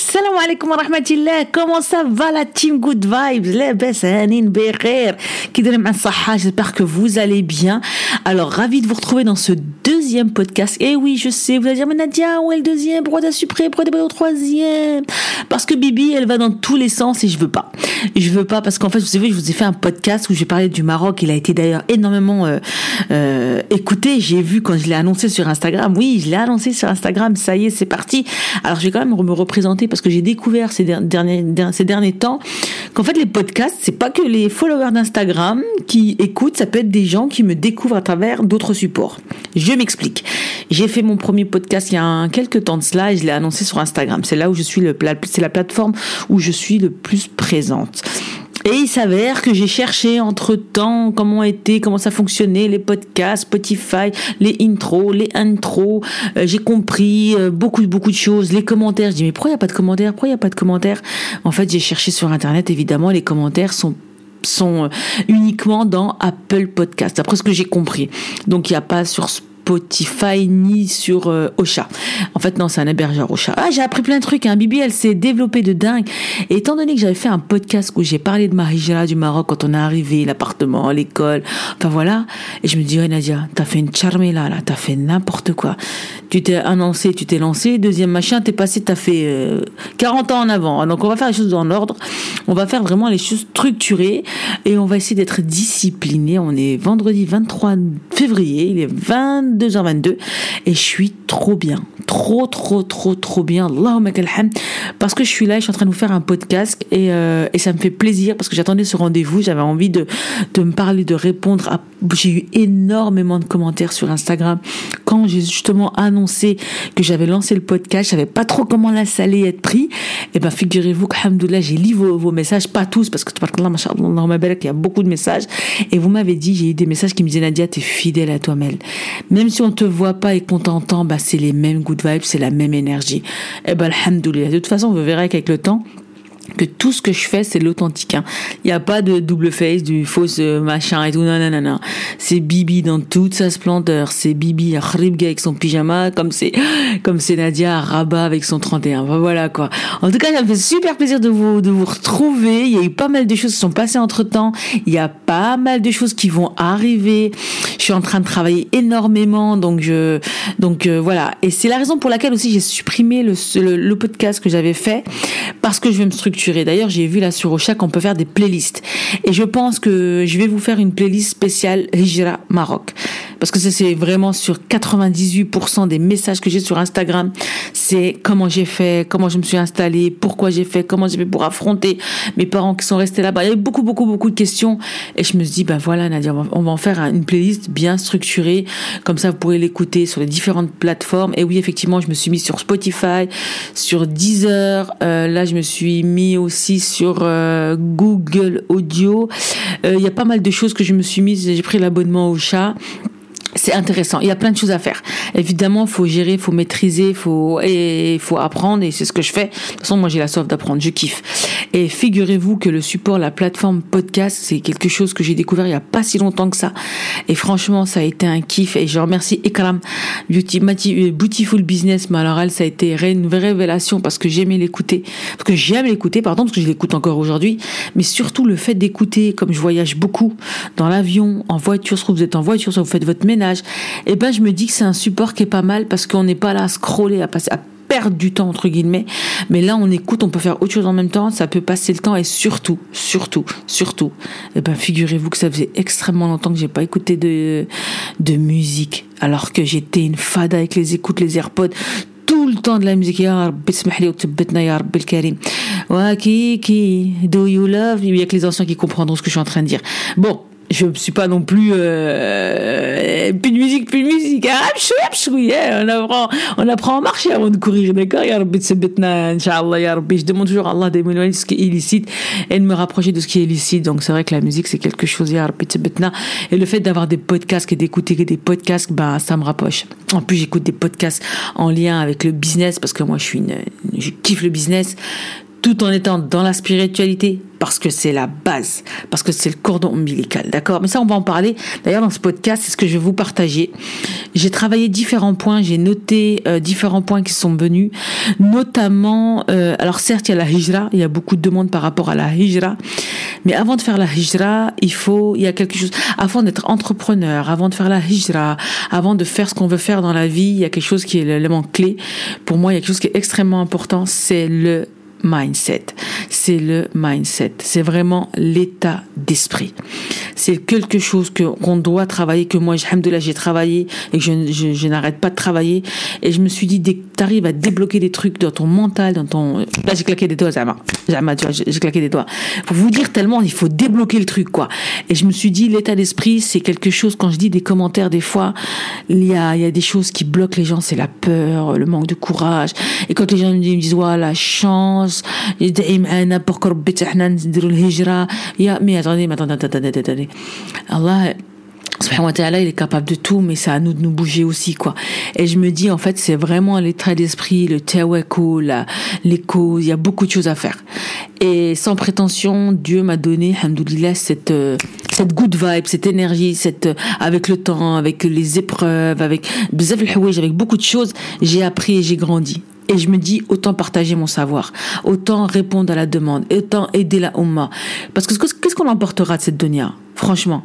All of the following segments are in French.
السلام عليكم ورحمة الله كومون سافا لا تيم جود فايبز لاباس هانين بخير كي دايرين مع الصحة j'espère que vous allez bien alors ravi de vous retrouver dans ce deuxième podcast. Et oui je sais vous allez dire mais Nadia où est le deuxième? Pourquoi t'as supprimé? Pourquoi t'es pas au troisième? Parce que Bibi elle va dans tous les sens et je veux pas. Je veux pas parce qu'en fait vous savez je vous ai fait un podcast où j'ai parlé du Maroc. Il a été d'ailleurs énormément euh, euh, écouté. J'ai vu quand je l'ai annoncé sur Instagram. Oui je l'ai annoncé sur Instagram. Ça y est c'est parti. Alors je vais quand même me représenter parce que j'ai découvert ces derniers, ces derniers temps qu'en fait les podcasts, c'est pas que les followers d'Instagram qui écoutent, ça peut être des gens qui me découvrent à travers d'autres supports. Je m'explique. J'ai fait mon premier podcast il y a quelques temps de cela et je l'ai annoncé sur Instagram. C'est là où je suis le, c'est la plateforme où je suis le plus présente. Et il s'avère que j'ai cherché entre temps comment était, comment ça fonctionnait, les podcasts, Spotify, les intros, les intros. Euh, j'ai compris euh, beaucoup, beaucoup de choses. Les commentaires, je dis mais pourquoi il n'y a pas de commentaires? Pourquoi il n'y a pas de commentaires? En fait, j'ai cherché sur Internet, évidemment, les commentaires sont sont euh, uniquement dans Apple Podcast, après ce que j'ai compris. Donc il n'y a pas sur Spotify ni sur euh, Ocha. En fait, non, c'est un hébergeur Ocha. Ah, j'ai appris plein de trucs. Hein. Bibi, elle s'est développée de dingue. Et étant donné que j'avais fait un podcast où j'ai parlé de ma hijra du Maroc quand on est arrivé, l'appartement, l'école, enfin voilà. Et je me dis, ouais, Nadia, t'as fait une charmée là, t'as fait n'importe quoi. Tu t'es annoncé, tu t'es lancé. Deuxième machin, t'es passé, t'as fait euh, 40 ans en avant. Donc on va faire les choses dans l'ordre. On va faire vraiment les choses structurées et on va essayer d'être discipliné. On est vendredi 23 février, il est 20 22h22 et je suis trop bien, trop trop trop trop bien. Allahumma parce que je suis là, je suis en train de vous faire un podcast et, euh, et ça me fait plaisir parce que j'attendais ce rendez-vous, j'avais envie de de me parler, de répondre j'ai eu énormément de commentaires sur Instagram. Quand j'ai justement annoncé que j'avais lancé le podcast, je savais pas trop comment là ça allait être pris. Et ben figurez-vous que j'ai lu vos, vos messages, pas tous parce que il y a beaucoup de messages. Et vous m'avez dit, j'ai eu des messages qui me disaient Nadia, t'es fidèle à toi-même même si on te voit pas et qu'on t'entend, bah, c'est les mêmes good vibes, c'est la même énergie. Eh ben, alhamdoulilah. De toute façon, vous verrez qu'avec le temps, que tout ce que je fais c'est l'authentique. Hein. Il n'y a pas de double face, du faux euh, machin et tout. Non, non, non, non. C'est Bibi dans toute sa splendeur. C'est Bibi à Khribga avec son pyjama, comme c'est comme c'est Nadia Rabat avec son 31. voilà quoi. En tout cas, ça me fait super plaisir de vous de vous retrouver. Il y a eu pas mal de choses qui sont passées entre temps. Il y a pas mal de choses qui vont arriver. Je suis en train de travailler énormément, donc je donc euh, voilà. Et c'est la raison pour laquelle aussi j'ai supprimé le, podcast que j'avais fait parce que je vais me structurer D'ailleurs, j'ai vu là sur Ocha qu'on peut faire des playlists. Et je pense que je vais vous faire une playlist spéciale Hijra Maroc. Parce que c'est vraiment sur 98% des messages que j'ai sur Instagram. C'est comment j'ai fait, comment je me suis installée, pourquoi j'ai fait, comment j'ai fait pour affronter mes parents qui sont restés là-bas. Il y avait beaucoup, beaucoup, beaucoup de questions. Et je me suis dit, ben voilà, Nadia, on va en faire une playlist bien structurée. Comme ça, vous pourrez l'écouter sur les différentes plateformes. Et oui, effectivement, je me suis mis sur Spotify, sur Deezer. Euh, là, je me suis mis aussi sur euh, Google Audio. Euh, il y a pas mal de choses que je me suis mise. J'ai pris l'abonnement au chat c'est intéressant. Il y a plein de choses à faire. Évidemment, faut gérer, faut maîtriser, faut et faut apprendre et c'est ce que je fais. De toute façon, moi j'ai la soif d'apprendre, je kiffe. Et figurez-vous que le support, la plateforme podcast, c'est quelque chose que j'ai découvert il y a pas si longtemps que ça. Et franchement, ça a été un kiff et je remercie Ekram euh, Beautiful Business. Mais alors elle, ça a été une vraie révélation parce que j'aimais l'écouter, parce que j'aime l'écouter, pardon, parce que je l'écoute encore aujourd'hui. Mais surtout le fait d'écouter, comme je voyage beaucoup dans l'avion, en voiture, soit vous êtes en voiture, soit vous faites votre ménage ménage. Et ben, je me dis que c'est un support qui est pas mal parce qu'on n'est pas là à scroller, à passer, à perdre du temps entre guillemets, mais là on écoute, on peut faire autre chose en même temps, ça peut passer le temps et surtout, surtout, surtout, Et ben figurez-vous que ça faisait extrêmement longtemps que j'ai pas écouté de de musique, alors que j'étais une fada avec les écoutes, les AirPods, tout le temps de la musique. Ya Rabbi, ya Rabbi karim Wa kiki, do you love Il y a que les anciens qui comprendront ce que je suis en train de dire. Bon, je ne suis pas non plus euh, plus de musique, plus de musique. Hein. on apprend, on apprend à marcher avant de courir, d'accord. Je demande toujours à Allah de m'éloigner de ce qui est illicite et de me rapprocher de ce qui est illicite. Donc c'est vrai que la musique c'est quelque chose, Et le fait d'avoir des podcasts et d'écouter des podcasts, bah ça me rapproche. En plus j'écoute des podcasts en lien avec le business parce que moi je kiffe le business tout en étant dans la spiritualité, parce que c'est la base, parce que c'est le cordon ombilical, d'accord? Mais ça, on va en parler. D'ailleurs, dans ce podcast, c'est ce que je vais vous partager. J'ai travaillé différents points, j'ai noté euh, différents points qui sont venus, notamment, euh, alors certes, il y a la hijra, il y a beaucoup de demandes par rapport à la hijra, mais avant de faire la hijra, il faut, il y a quelque chose, avant d'être entrepreneur, avant de faire la hijra, avant de faire ce qu'on veut faire dans la vie, il y a quelque chose qui est l'élément clé. Pour moi, il y a quelque chose qui est extrêmement important, c'est le mindset. C'est le mindset. C'est vraiment l'état d'esprit. C'est quelque chose que qu'on doit travailler, que moi, j'ai travaillé et que je, n'arrête pas de travailler. Et je me suis dit, dès que tu arrives à débloquer des trucs dans ton mental, dans ton... Là, j'ai claqué des doigts, Zama. Zama, tu vois, j'ai claqué des doigts. Pour vous dire tellement, il faut débloquer le truc, quoi. Et je me suis dit, l'état d'esprit, c'est quelque chose, quand je dis des commentaires, des fois, il y a, il y a des choses qui bloquent les gens, c'est la peur, le manque de courage. Et quand les gens me disent, disent, ouais, la chance, الناس يدعي معنا بوك ربي حنا نديروا الهجره يا مي attendez mais attendez attendez attendez Allah subhanahu wa ta'ala, il est capable de tout, mais c'est à nous de nous bouger aussi, quoi. Et je me dis, en fait, c'est vraiment l'état d'esprit, le tawakul, les causes, il y a beaucoup de choses à faire. Et sans prétention, Dieu m'a donné, hamdoulillah, cette, cette good vibe, cette énergie, cette, avec le temps, avec les épreuves, avec, avec beaucoup de choses, j'ai appris et j'ai grandi. Et je me dis, autant partager mon savoir, autant répondre à la demande, autant aider la Ummah. Parce que qu'est-ce qu'on emportera de cette dunya? Franchement.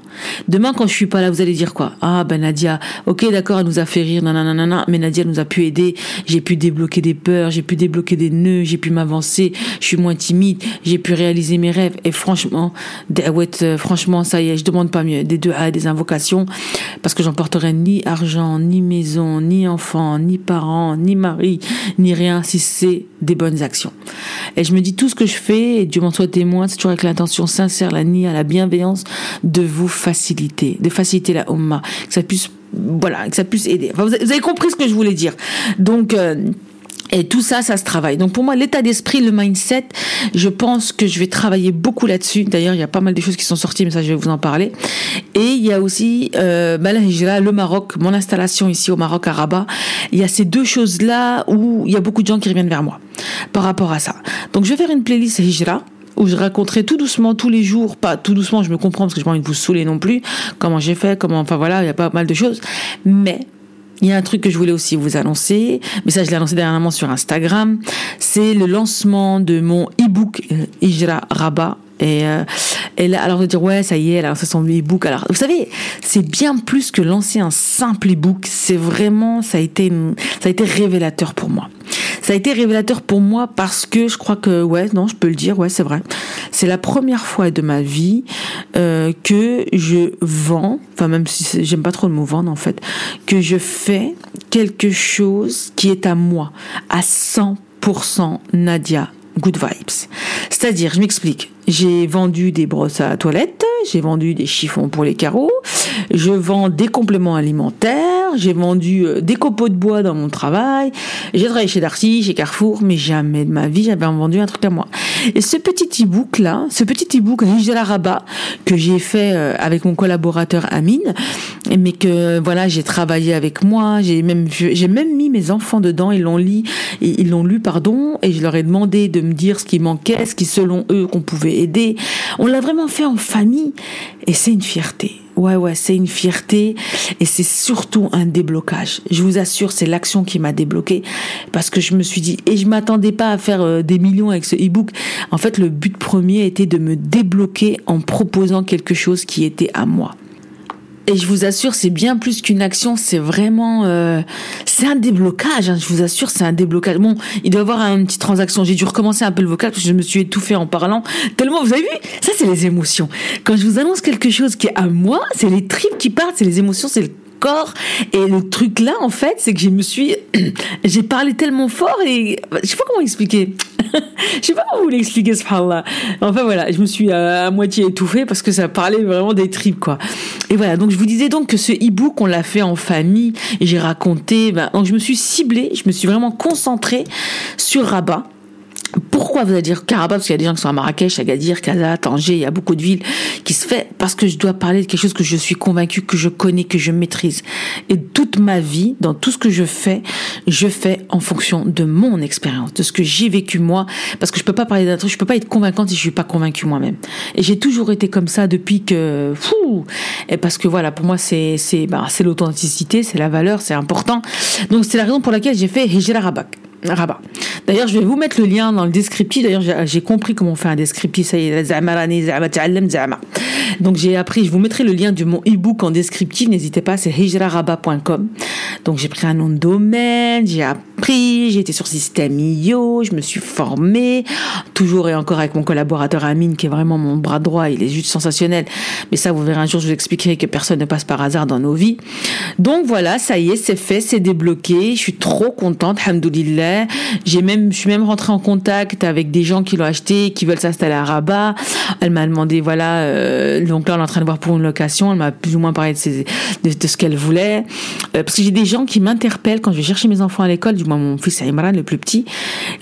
Demain, quand je suis pas là, vous allez dire quoi? Ah, ben Nadia, ok, d'accord, elle nous a fait rire, nanana, mais Nadia nous a pu aider. J'ai pu débloquer des peurs, j'ai pu débloquer des nœuds, j'ai pu m'avancer, je suis moins timide, j'ai pu réaliser mes rêves. Et franchement, euh, franchement, ça y est, je demande pas mieux. Des deux A, des invocations, parce que j'emporterai ni argent, ni maison, ni enfant, ni parents, ni mari, ni rien, si c'est des bonnes actions. Et je me dis, tout ce que je fais, et Dieu m'en soit témoin, c'est toujours avec l'intention sincère, la nia, la bienveillance, de vous faciliter, de faciliter la Ummah, que ça puisse, voilà, que ça puisse aider. vous avez compris ce que je voulais dire. Donc, euh, et tout ça, ça se travaille. Donc pour moi, l'état d'esprit, le mindset, je pense que je vais travailler beaucoup là-dessus. D'ailleurs, il y a pas mal de choses qui sont sorties, mais ça, je vais vous en parler. Et il y a aussi euh, le Maroc, mon installation ici au Maroc à Rabat. Il y a ces deux choses-là où il y a beaucoup de gens qui reviennent vers moi par rapport à ça. Donc je vais faire une playlist Hijra où je raconterai tout doucement tous les jours, pas tout doucement, je me comprends parce que je pas envie de vous saouler non plus, comment j'ai fait, comment, enfin voilà, il y a pas mal de choses, mais il y a un truc que je voulais aussi vous annoncer, mais ça je l'ai annoncé dernièrement sur Instagram, c'est le lancement de mon e-book euh, Ijra Rabat et, euh, alors de dire ouais, ça y est, alors ça son e-book. Alors vous savez, c'est bien plus que lancer un simple e-book. C'est vraiment, ça a été, ça a été révélateur pour moi. Ça a été révélateur pour moi parce que je crois que ouais, non, je peux le dire, ouais, c'est vrai. C'est la première fois de ma vie euh, que je vends, enfin même si j'aime pas trop le mot vendre en fait, que je fais quelque chose qui est à moi, à 100% Nadia Good Vibes. C'est-à-dire, je m'explique. J'ai vendu des brosses à toilette, j'ai vendu des chiffons pour les carreaux, je vends des compléments alimentaires, j'ai vendu euh, des copeaux de bois dans mon travail, j'ai travaillé chez Darcy, chez Carrefour, mais jamais de ma vie j'avais vendu un truc à moi. Et ce petit e-book là, ce petit e-book riche de la rabat que j'ai fait euh, avec mon collaborateur Amine, mais que voilà j'ai travaillé avec moi, j'ai même j'ai même mis mes enfants dedans, ils l'ont lu, ils l'ont lu pardon, et je leur ai demandé de me dire ce qui manquait, ce qui selon eux qu'on pouvait aider. On l'a vraiment fait en famille et c'est une fierté. Ouais, ouais, c'est une fierté et c'est surtout un déblocage. Je vous assure, c'est l'action qui m'a débloqué parce que je me suis dit, et je m'attendais pas à faire euh, des millions avec ce e-book. En fait, le but premier était de me débloquer en proposant quelque chose qui était à moi. Et je vous assure, c'est bien plus qu'une action, c'est vraiment, euh, c'est un déblocage. Hein, je vous assure, c'est un déblocage. Bon, il doit y avoir une petite transaction. J'ai dû recommencer un peu le vocal parce que je me suis étouffée en parlant. Tellement, vous avez vu Ça, c'est les émotions. Quand je vous annonce quelque chose qui est à moi, c'est les tripes qui partent, c'est les émotions, c'est le corps. Et le truc là, en fait, c'est que je me suis, j'ai parlé tellement fort et je sais pas comment expliquer. je sais pas comment vous l'expliquer, là Enfin voilà, je me suis à, moitié étouffée parce que ça parlait vraiment des tripes, quoi. Et voilà, donc je vous disais donc que ce e-book, on l'a fait en famille j'ai raconté, ben, donc je me suis ciblée, je me suis vraiment concentrée sur Rabat pourquoi vous allez dire Karabakh Parce qu'il y a des gens qui sont à Marrakech, Agadir, Casa, Tanger, il y a beaucoup de villes qui se fait parce que je dois parler de quelque chose que je suis convaincue, que je connais, que je maîtrise. Et toute ma vie, dans tout ce que je fais, je fais en fonction de mon expérience, de ce que j'ai vécu moi, parce que je peux pas parler d'un truc, je peux pas être convaincante si je suis pas convaincue moi-même. Et j'ai toujours été comme ça depuis que, fou, et parce que voilà, pour moi c'est c'est bah, c'est l'authenticité, c'est la valeur, c'est important. Donc c'est la raison pour laquelle j'ai fait Hijra Rabak. Rabat. D'ailleurs, je vais vous mettre le lien dans le descriptif. D'ailleurs, j'ai compris comment on fait un descriptif. Ça y est, donc j'ai appris, je vous mettrai le lien de mon e-book en descriptif. N'hésitez pas, c'est hijrarabat.com. Donc j'ai pris un nom de domaine, j'ai appris, j'ai été sur système IO, je me suis formée, toujours et encore avec mon collaborateur Amine qui est vraiment mon bras droit, il est juste sensationnel. Mais ça, vous verrez un jour, je vous expliquerai que personne ne passe par hasard dans nos vies. Donc voilà, ça y est, c'est fait, c'est débloqué. Je suis trop contente, hamdoulillah. J'ai même, je suis même rentrée en contact avec des gens qui l'ont acheté, qui veulent s'installer à Rabat. Elle m'a demandé, voilà, euh, donc là, on est en train de voir pour une location. Elle m'a plus ou moins parlé de, de, ce qu'elle voulait. Euh, parce que j'ai des gens qui m'interpellent quand je vais chercher mes enfants à l'école, moins mon fils Imran, le plus petit.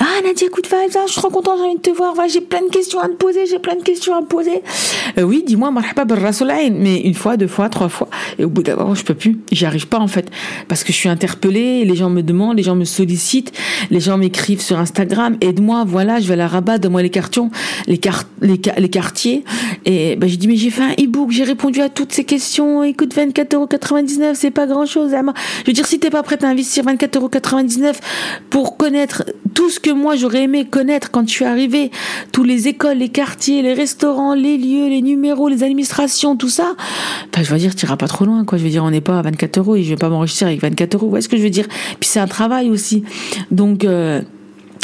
Ah, Nadia, vibes, ah, je suis trop contente, j'ai envie de te voir. J'ai plein de questions à te poser, j'ai plein de questions à me poser. Euh, oui, dis-moi, mais une fois, deux fois, trois fois. Et au bout d'un moment, je peux plus. J'y arrive pas, en fait. Parce que je suis interpellée, les gens me demandent, les gens me sollicitent, les gens m'écrivent sur Instagram, aide-moi, voilà, je vais à la rabat, donne-moi les cartons, les, les, les quartiers. Et ben, j'ai dit, mais j'ai fait un e-book, j'ai répondu à toutes ces questions. Écoute, 24,99€, c'est pas grand chose. Je veux dire, si t'es pas prête à investir 24,99€ pour connaître tout ce que moi j'aurais aimé connaître quand je suis arrivée, tous les écoles, les quartiers, les restaurants, les lieux, les numéros, les administrations, tout ça, je veux dire, t'iras pas trop loin, quoi. Je veux dire, on n'est pas à 24 euros et je vais pas m'enregistrer avec 24 euros. Vous voyez ce que je veux dire? Puis c'est un travail aussi. Donc, euh,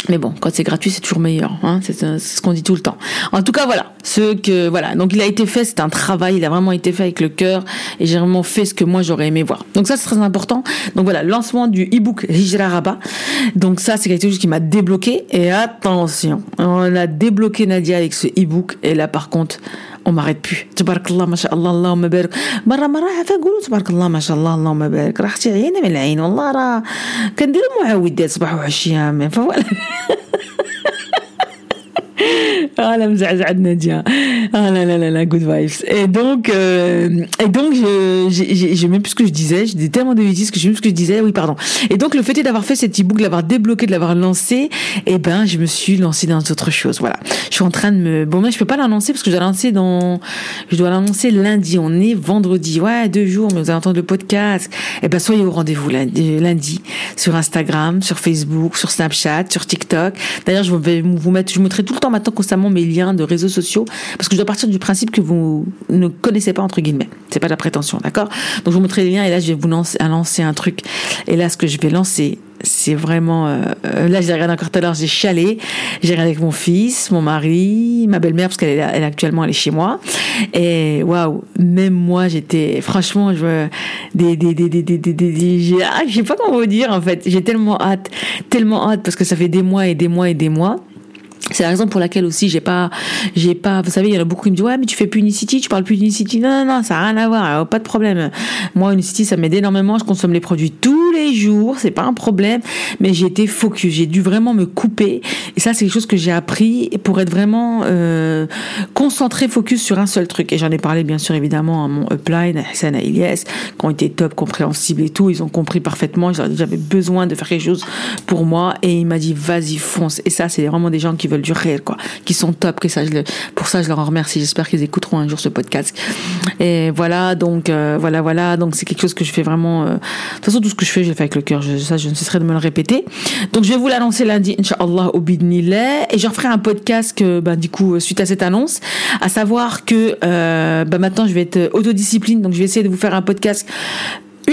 mais bon, quand c'est gratuit, c'est toujours meilleur. Hein c'est ce qu'on dit tout le temps. En tout cas, voilà. Ce que voilà. Donc, il a été fait. C'est un travail. Il a vraiment été fait avec le cœur. Et j'ai vraiment fait ce que moi j'aurais aimé voir. Donc ça, c'est très important. Donc voilà, lancement du e-book Hijra. Donc ça, c'est quelque chose qui m'a débloqué. Et attention, on a débloqué Nadia avec ce e-book. Et là, par contre, m'arrête plus تبارك الله ما شاء الله اللهم بارك. مرة مرة عفا نقولوا تبارك الله ما شاء الله اللهم بارك. راه أختي عيانه من العين والله راه كندير معاودات صباح وعشية فوالا. Ah, la mzazad Nadia. Ah là là là là, good vibes. Et donc, euh, et donc, je, j'ai, j'ai même plus ce que je disais. J'ai tellement de bêtises que je sais plus ce que je disais. Oui, pardon. Et donc, le fait d'avoir fait cet e-book, de l'avoir débloqué, de l'avoir lancé, eh ben, je me suis lancée dans autre chose. Voilà. Je suis en train de me, bon, moi, je peux pas l'annoncer parce que je dois l'annoncer dans, je dois l'annoncer lundi. On est vendredi. Ouais, deux jours, mais vous allez entendre le podcast. Eh ben, soyez au rendez-vous lundi, lundi sur Instagram, sur Facebook, sur Snapchat, sur TikTok. D'ailleurs, je vais vous mettre, je vous mettrai tout le temps maintenant constamment mes liens de réseaux sociaux parce que je dois partir du principe que vous ne connaissez pas entre guillemets. C'est pas la prétention, d'accord? Donc je vous montrerai les liens et là je vais vous lancer, un truc. Et là ce que je vais lancer, c'est vraiment euh, là j'ai regardé encore tout à l'heure j'ai chialé j'ai regardé avec mon fils mon mari ma belle-mère parce qu'elle est, elle actuellement elle est chez moi et waouh même moi j'étais franchement je des des des des des des, des ah, je sais pas comment vous dire en fait j'ai tellement hâte tellement hâte parce que ça fait des mois et des mois et des mois c'est la raison pour laquelle aussi j'ai pas, j'ai pas, vous savez, il y en a beaucoup qui me disent ouais mais tu fais plus Unicity, tu parles plus d'Unicity. Non non non, ça a rien à voir, pas de problème. Moi Unicity ça m'aide énormément, je consomme les produits tous les jours, c'est pas un problème, mais j'ai été focus, j'ai dû vraiment me couper et ça c'est quelque chose que j'ai appris pour être vraiment euh, concentré, focus sur un seul truc. Et j'en ai parlé bien sûr évidemment à mon upline, à Hassan, à qui ont été top, compréhensibles et tout, ils ont compris parfaitement. J'avais besoin de faire quelque chose pour moi et il m'a dit vas-y fonce. Et ça c'est vraiment des gens qui veulent du réel, quoi, qui sont top. Que ça, pour ça, je leur en remercie. J'espère qu'ils écouteront un jour ce podcast. Et voilà, donc euh, voilà, voilà. Donc c'est quelque chose que je fais vraiment. Euh, de toute façon, tout ce que je fais, je le fais avec le cœur. ça, je ne cesserai de me le répéter. Donc je vais vous l'annoncer lundi, Inch'Allah, au Bidnillah. Et je ferai un podcast ben, du coup, suite à cette annonce, à savoir que euh, ben, maintenant, je vais être autodiscipline. Donc je vais essayer de vous faire un podcast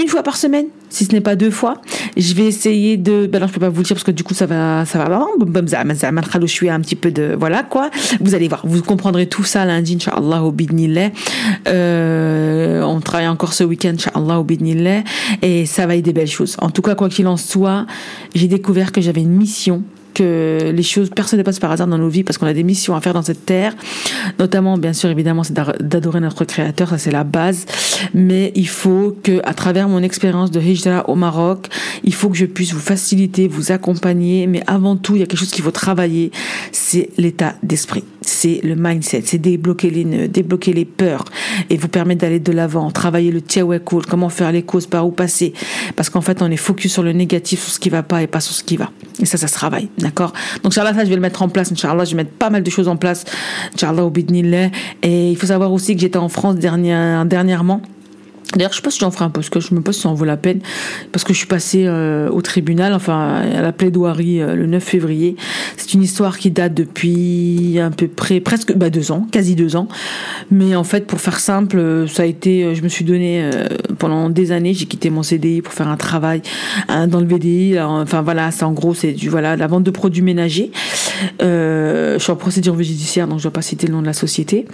une fois par semaine, si ce n'est pas deux fois. Je vais essayer de, ben alors je peux pas vous le dire parce que du coup ça va, ça va, je suis un petit peu de, voilà quoi. Vous allez voir, vous comprendrez tout ça lundi, inshallah au bidnillah. Euh, on travaille encore ce week-end, inshallah au bidnillah, et ça va être des belles choses. En tout cas, quoi qu'il en soit, j'ai découvert que j'avais une mission les choses, personne ne passe par hasard dans nos vies parce qu'on a des missions à faire dans cette terre. Notamment, bien sûr, évidemment, c'est d'adorer notre créateur, ça c'est la base. Mais il faut que, à travers mon expérience de Hijra au Maroc, il faut que je puisse vous faciliter, vous accompagner. Mais avant tout, il y a quelque chose qu'il faut travailler, c'est l'état d'esprit c'est le mindset, c'est débloquer les débloquer les peurs et vous permettre d'aller de l'avant, travailler le cool, comment faire les causes, par où passer. Parce qu'en fait, on est focus sur le négatif, sur ce qui va pas et pas sur ce qui va. Et ça, ça se travaille, d'accord? Donc, Inch'Allah, ça, je vais le mettre en place. Inch'Allah, je vais mettre pas mal de choses en place. Inch'Allah, au Et il faut savoir aussi que j'étais en France dernièrement. D'ailleurs, je sais pas si j'en ferai un parce que je me pose si ça en vaut la peine, parce que je suis passée euh, au tribunal, enfin à la plaidoirie euh, le 9 février. C'est une histoire qui date depuis un peu près, presque bah, deux ans, quasi deux ans. Mais en fait, pour faire simple, euh, ça a été, je me suis donné pendant des années, j'ai quitté mon CDI pour faire un travail hein, dans le VDI. enfin voilà, c'est en gros c'est du voilà la vente de produits ménagers. je suis en procédure judiciaire, donc je dois pas citer le nom de la société.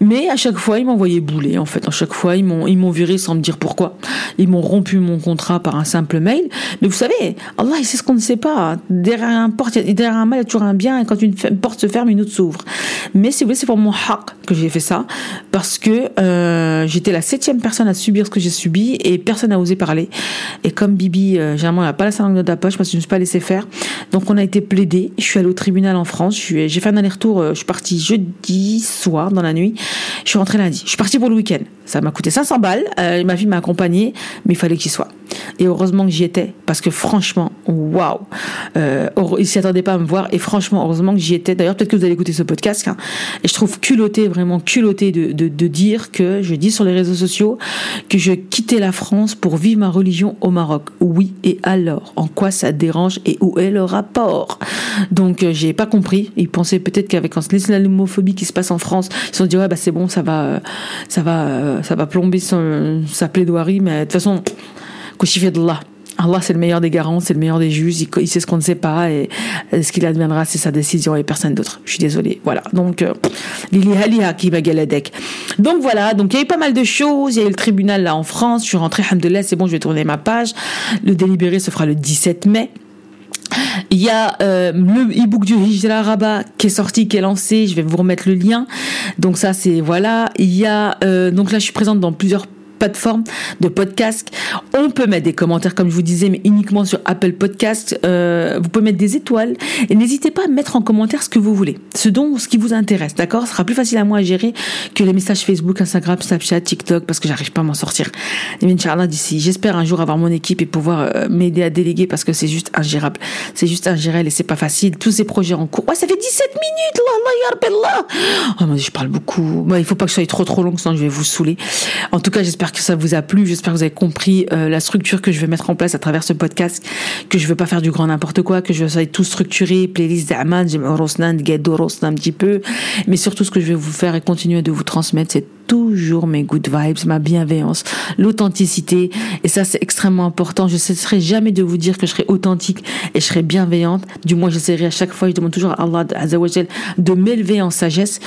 Mais à chaque fois, ils m'envoyaient bouler. En fait, à chaque fois, ils m'ont ils m'ont viré sans me dire pourquoi. Ils m'ont rompu mon contrat par un simple mail. Mais vous savez, Allah, il sait ce qu'on ne sait pas. Derrière un, porte, derrière un mal, il y a toujours un bien. Et quand une porte se ferme, une autre s'ouvre. Mais si vous voulez, c'est pour mon haq que j'ai fait ça. Parce que euh, j'étais la septième personne à subir ce que j'ai subi et personne n'a osé parler. Et comme Bibi, euh, généralement, elle n'a pas la langue de la poche parce que je ne me suis pas laissé faire. Donc on a été plaidé. Je suis allée au tribunal en France. J'ai fait un aller-retour. Euh, je suis partie jeudi soir dans la nuit. Je suis rentrée lundi. Je suis partie pour le week-end. Ça m'a coûté 500 balles. Ma fille m'a accompagnée, mais il fallait que j'y sois. Et heureusement que j'y étais, parce que franchement, waouh, euh, ils s'y attendaient pas à me voir. Et franchement, heureusement que j'y étais. D'ailleurs, peut-être que vous allez écouter ce podcast. Hein. et je trouve culotté, vraiment culotté de, de, dire que je dis sur les réseaux sociaux que je quittais la France pour vivre ma religion au Maroc. Oui, et alors, en quoi ça dérange et où est le rapport? Donc, euh, j'ai pas compris. Ils pensaient peut-être qu'avec l'islamophobie qui se passe en France, ils se sont dit ouais bah c'est bon, ça va, ça va ça va plomber sa plaidoirie, mais de toute façon, fait d'Allah. Allah, c'est le meilleur des garants, c'est le meilleur des juges, il, sait ce qu'on ne sait pas et, ce qu'il adviendra, c'est sa décision et personne d'autre. Je suis désolée. Voilà. Donc, euh, Lili Haliha qui deck. Donc voilà. Donc, il y a eu pas mal de choses. Il y a eu le tribunal là en France. Je suis rentrée, alhamdoulilah, c'est bon, je vais tourner ma page. Le délibéré se fera le 17 mai. Il y a euh, le e-book du Hijra Rabat qui est sorti, qui est lancé. Je vais vous remettre le lien. Donc ça, c'est voilà. Il y a euh, donc là, je suis présente dans plusieurs plateforme de podcast. On peut mettre des commentaires, comme je vous disais, mais uniquement sur Apple Podcast. Euh, vous pouvez mettre des étoiles et n'hésitez pas à mettre en commentaire ce que vous voulez, ce dont, ce qui vous intéresse, d'accord? Ce sera plus facile à moi à gérer que les messages Facebook, Instagram, Snapchat, TikTok, parce que j'arrive pas à m'en sortir. Inch'Allah, d'ici, j'espère un jour avoir mon équipe et pouvoir euh, m'aider à déléguer parce que c'est juste ingérable. C'est juste ingérable et c'est pas facile. Tous ces projets en cours. Ouais, ça fait 17 minutes, là, là, Oh, moi, je parle beaucoup. il faut pas que je sois trop trop long, sinon je vais vous saouler. En tout cas, j'espère que ça vous a plu. J'espère que vous avez compris euh, la structure que je vais mettre en place à travers ce podcast, que je veux pas faire du grand n'importe quoi, que je ça tout structuré, playlist d'Aman, un petit peu. Mais surtout, ce que je vais vous faire et continuer de vous transmettre, c'est toujours mes good vibes, ma bienveillance, l'authenticité. Et ça, c'est extrêmement important. Je ne cesserai jamais de vous dire que je serai authentique et je serai bienveillante. Du moins, j'essaierai à chaque fois, je demande toujours à Allah de m'élever en sagesse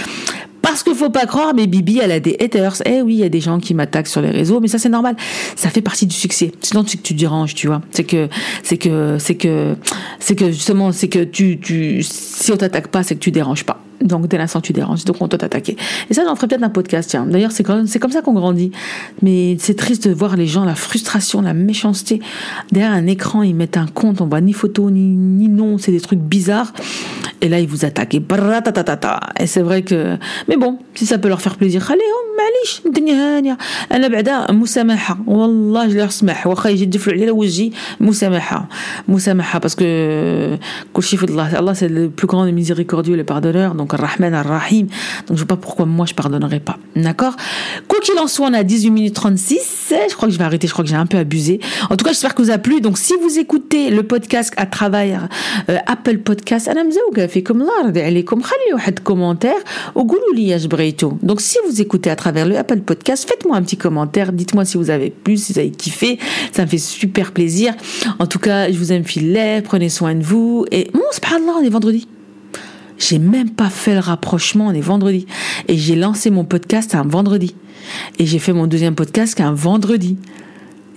parce qu'il faut pas croire, mais Bibi, elle a des haters. Eh oui, il y a des gens qui m'attaquent sur les réseaux, mais ça c'est normal. Ça fait partie du succès. Sinon, c'est que tu déranges, tu vois. C'est que, c'est que, c'est que, c'est que justement, c'est que tu, tu, si on t'attaque pas, c'est que tu déranges pas. Donc dès l'instant tu déranges, donc on doit t'attaquer. Et ça, j'en ferai peut-être un podcast, tiens. D'ailleurs, c'est comme, ça qu'on grandit. Mais c'est triste de voir les gens, la frustration, la méchanceté. Derrière un écran, ils mettent un compte, on voit ni photo, ni, ni nom, c'est des trucs bizarres. Et là, ils vous attaquent. Et, et c'est vrai que... Mais bon, si ça peut leur faire plaisir, allez, on معليش الدنيا هانية أنا بعدا مسامحة والله je leur سمح واخا يجي يدفلوا على وجهي مسامحة مسامحة parce que كل شيء في الله Allah c'est le plus grand des miséricordieux le pardonneur donc Rahman Ar-Rahim donc je sais pas pourquoi moi je pardonnerai pas d'accord quoi qu'il en soit on a 18 minutes 36 je crois que je vais arrêter je crois que j'ai un peu abusé en tout cas j'espère que vous a plu donc si vous écoutez le podcast à travers euh, Apple Podcast أنا مزوقة فيكم الله يرضي عليكم خليوا واحد كومنتير وقولوا لي اش بغيتوا donc si vous écoutez à travers le Apple Podcast. Faites-moi un petit commentaire. Dites-moi si vous avez plu si vous avez kiffé. Ça me fait super plaisir. En tout cas je vous aime filet prenez soin de vous. Et bon subhanallah on est vendredi. J'ai même pas fait le rapprochement, on est vendredi. Et j'ai lancé mon podcast un vendredi. Et j'ai fait mon deuxième podcast un vendredi.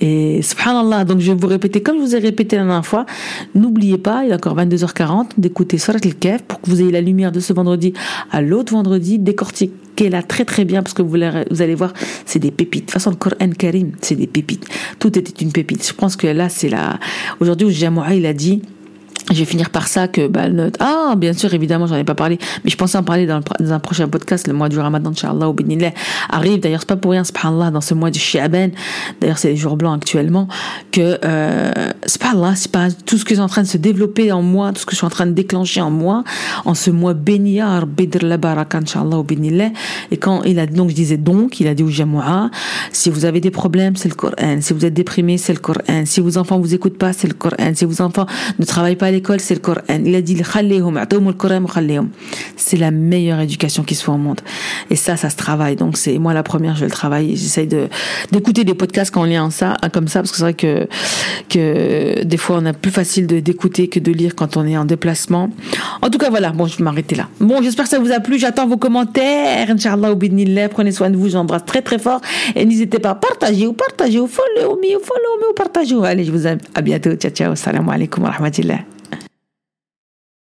Et subhanallah, donc je vais vous répéter comme je vous ai répété la dernière fois, n'oubliez pas, il est encore 22h40, d'écouter Surat al-Kef pour que vous ayez la lumière de ce vendredi à l'autre vendredi, décortiquez-la très très bien parce que vous, allez voir, c'est des pépites. De toute façon, le Coran Karim, c'est des pépites. Tout était une pépite. Je pense que là, c'est la... Aujourd'hui, où Jamoua, il a dit, je vais finir par ça que bah, notre... ah bien sûr évidemment j'en ai pas parlé mais je pensais en parler dans, un prochain podcast le mois du Ramadan inchallah ou arrive d'ailleurs c'est pas pour rien subhanallah dans ce mois du Shi'aban d'ailleurs c'est les jours blancs actuellement que euh, subhanallah c'est pas tout ce que est en train de se développer en moi tout ce que je suis en train de déclencher en moi en ce mois béni bidr la baraka inchallah ou et quand il a donc je disais donc il a dit au Jamoua si vous avez des problèmes c'est le Coran. Si vous êtes déprimé c'est le Coran. Si vos enfants vous écoutent pas c'est le Coran. Si vos enfants ne travaillent pas l'école, c'est le Coran. Il a dit c'est la meilleure éducation qui soit au monde. Et ça, ça se travaille. Donc c'est moi la première, je le travaille. J'essaye de d'écouter des podcasts quand on lit en ça, comme ça, parce que c'est vrai que que des fois on a plus facile d'écouter que de lire quand on est en déplacement. En tout cas, voilà. Bon, je vais m'arrêter là. Bon, j'espère que ça vous a plu. J'attends vos commentaires. Inch'Allah, ou Prenez soin de vous. J'embrasse très très fort. Et n'hésitez pas à partager ou partager ou follow me ou follow me ou partagez. Allez, je vous aime. À bientôt. Ciao, ciao. Salam alaikum wa rahmatullah.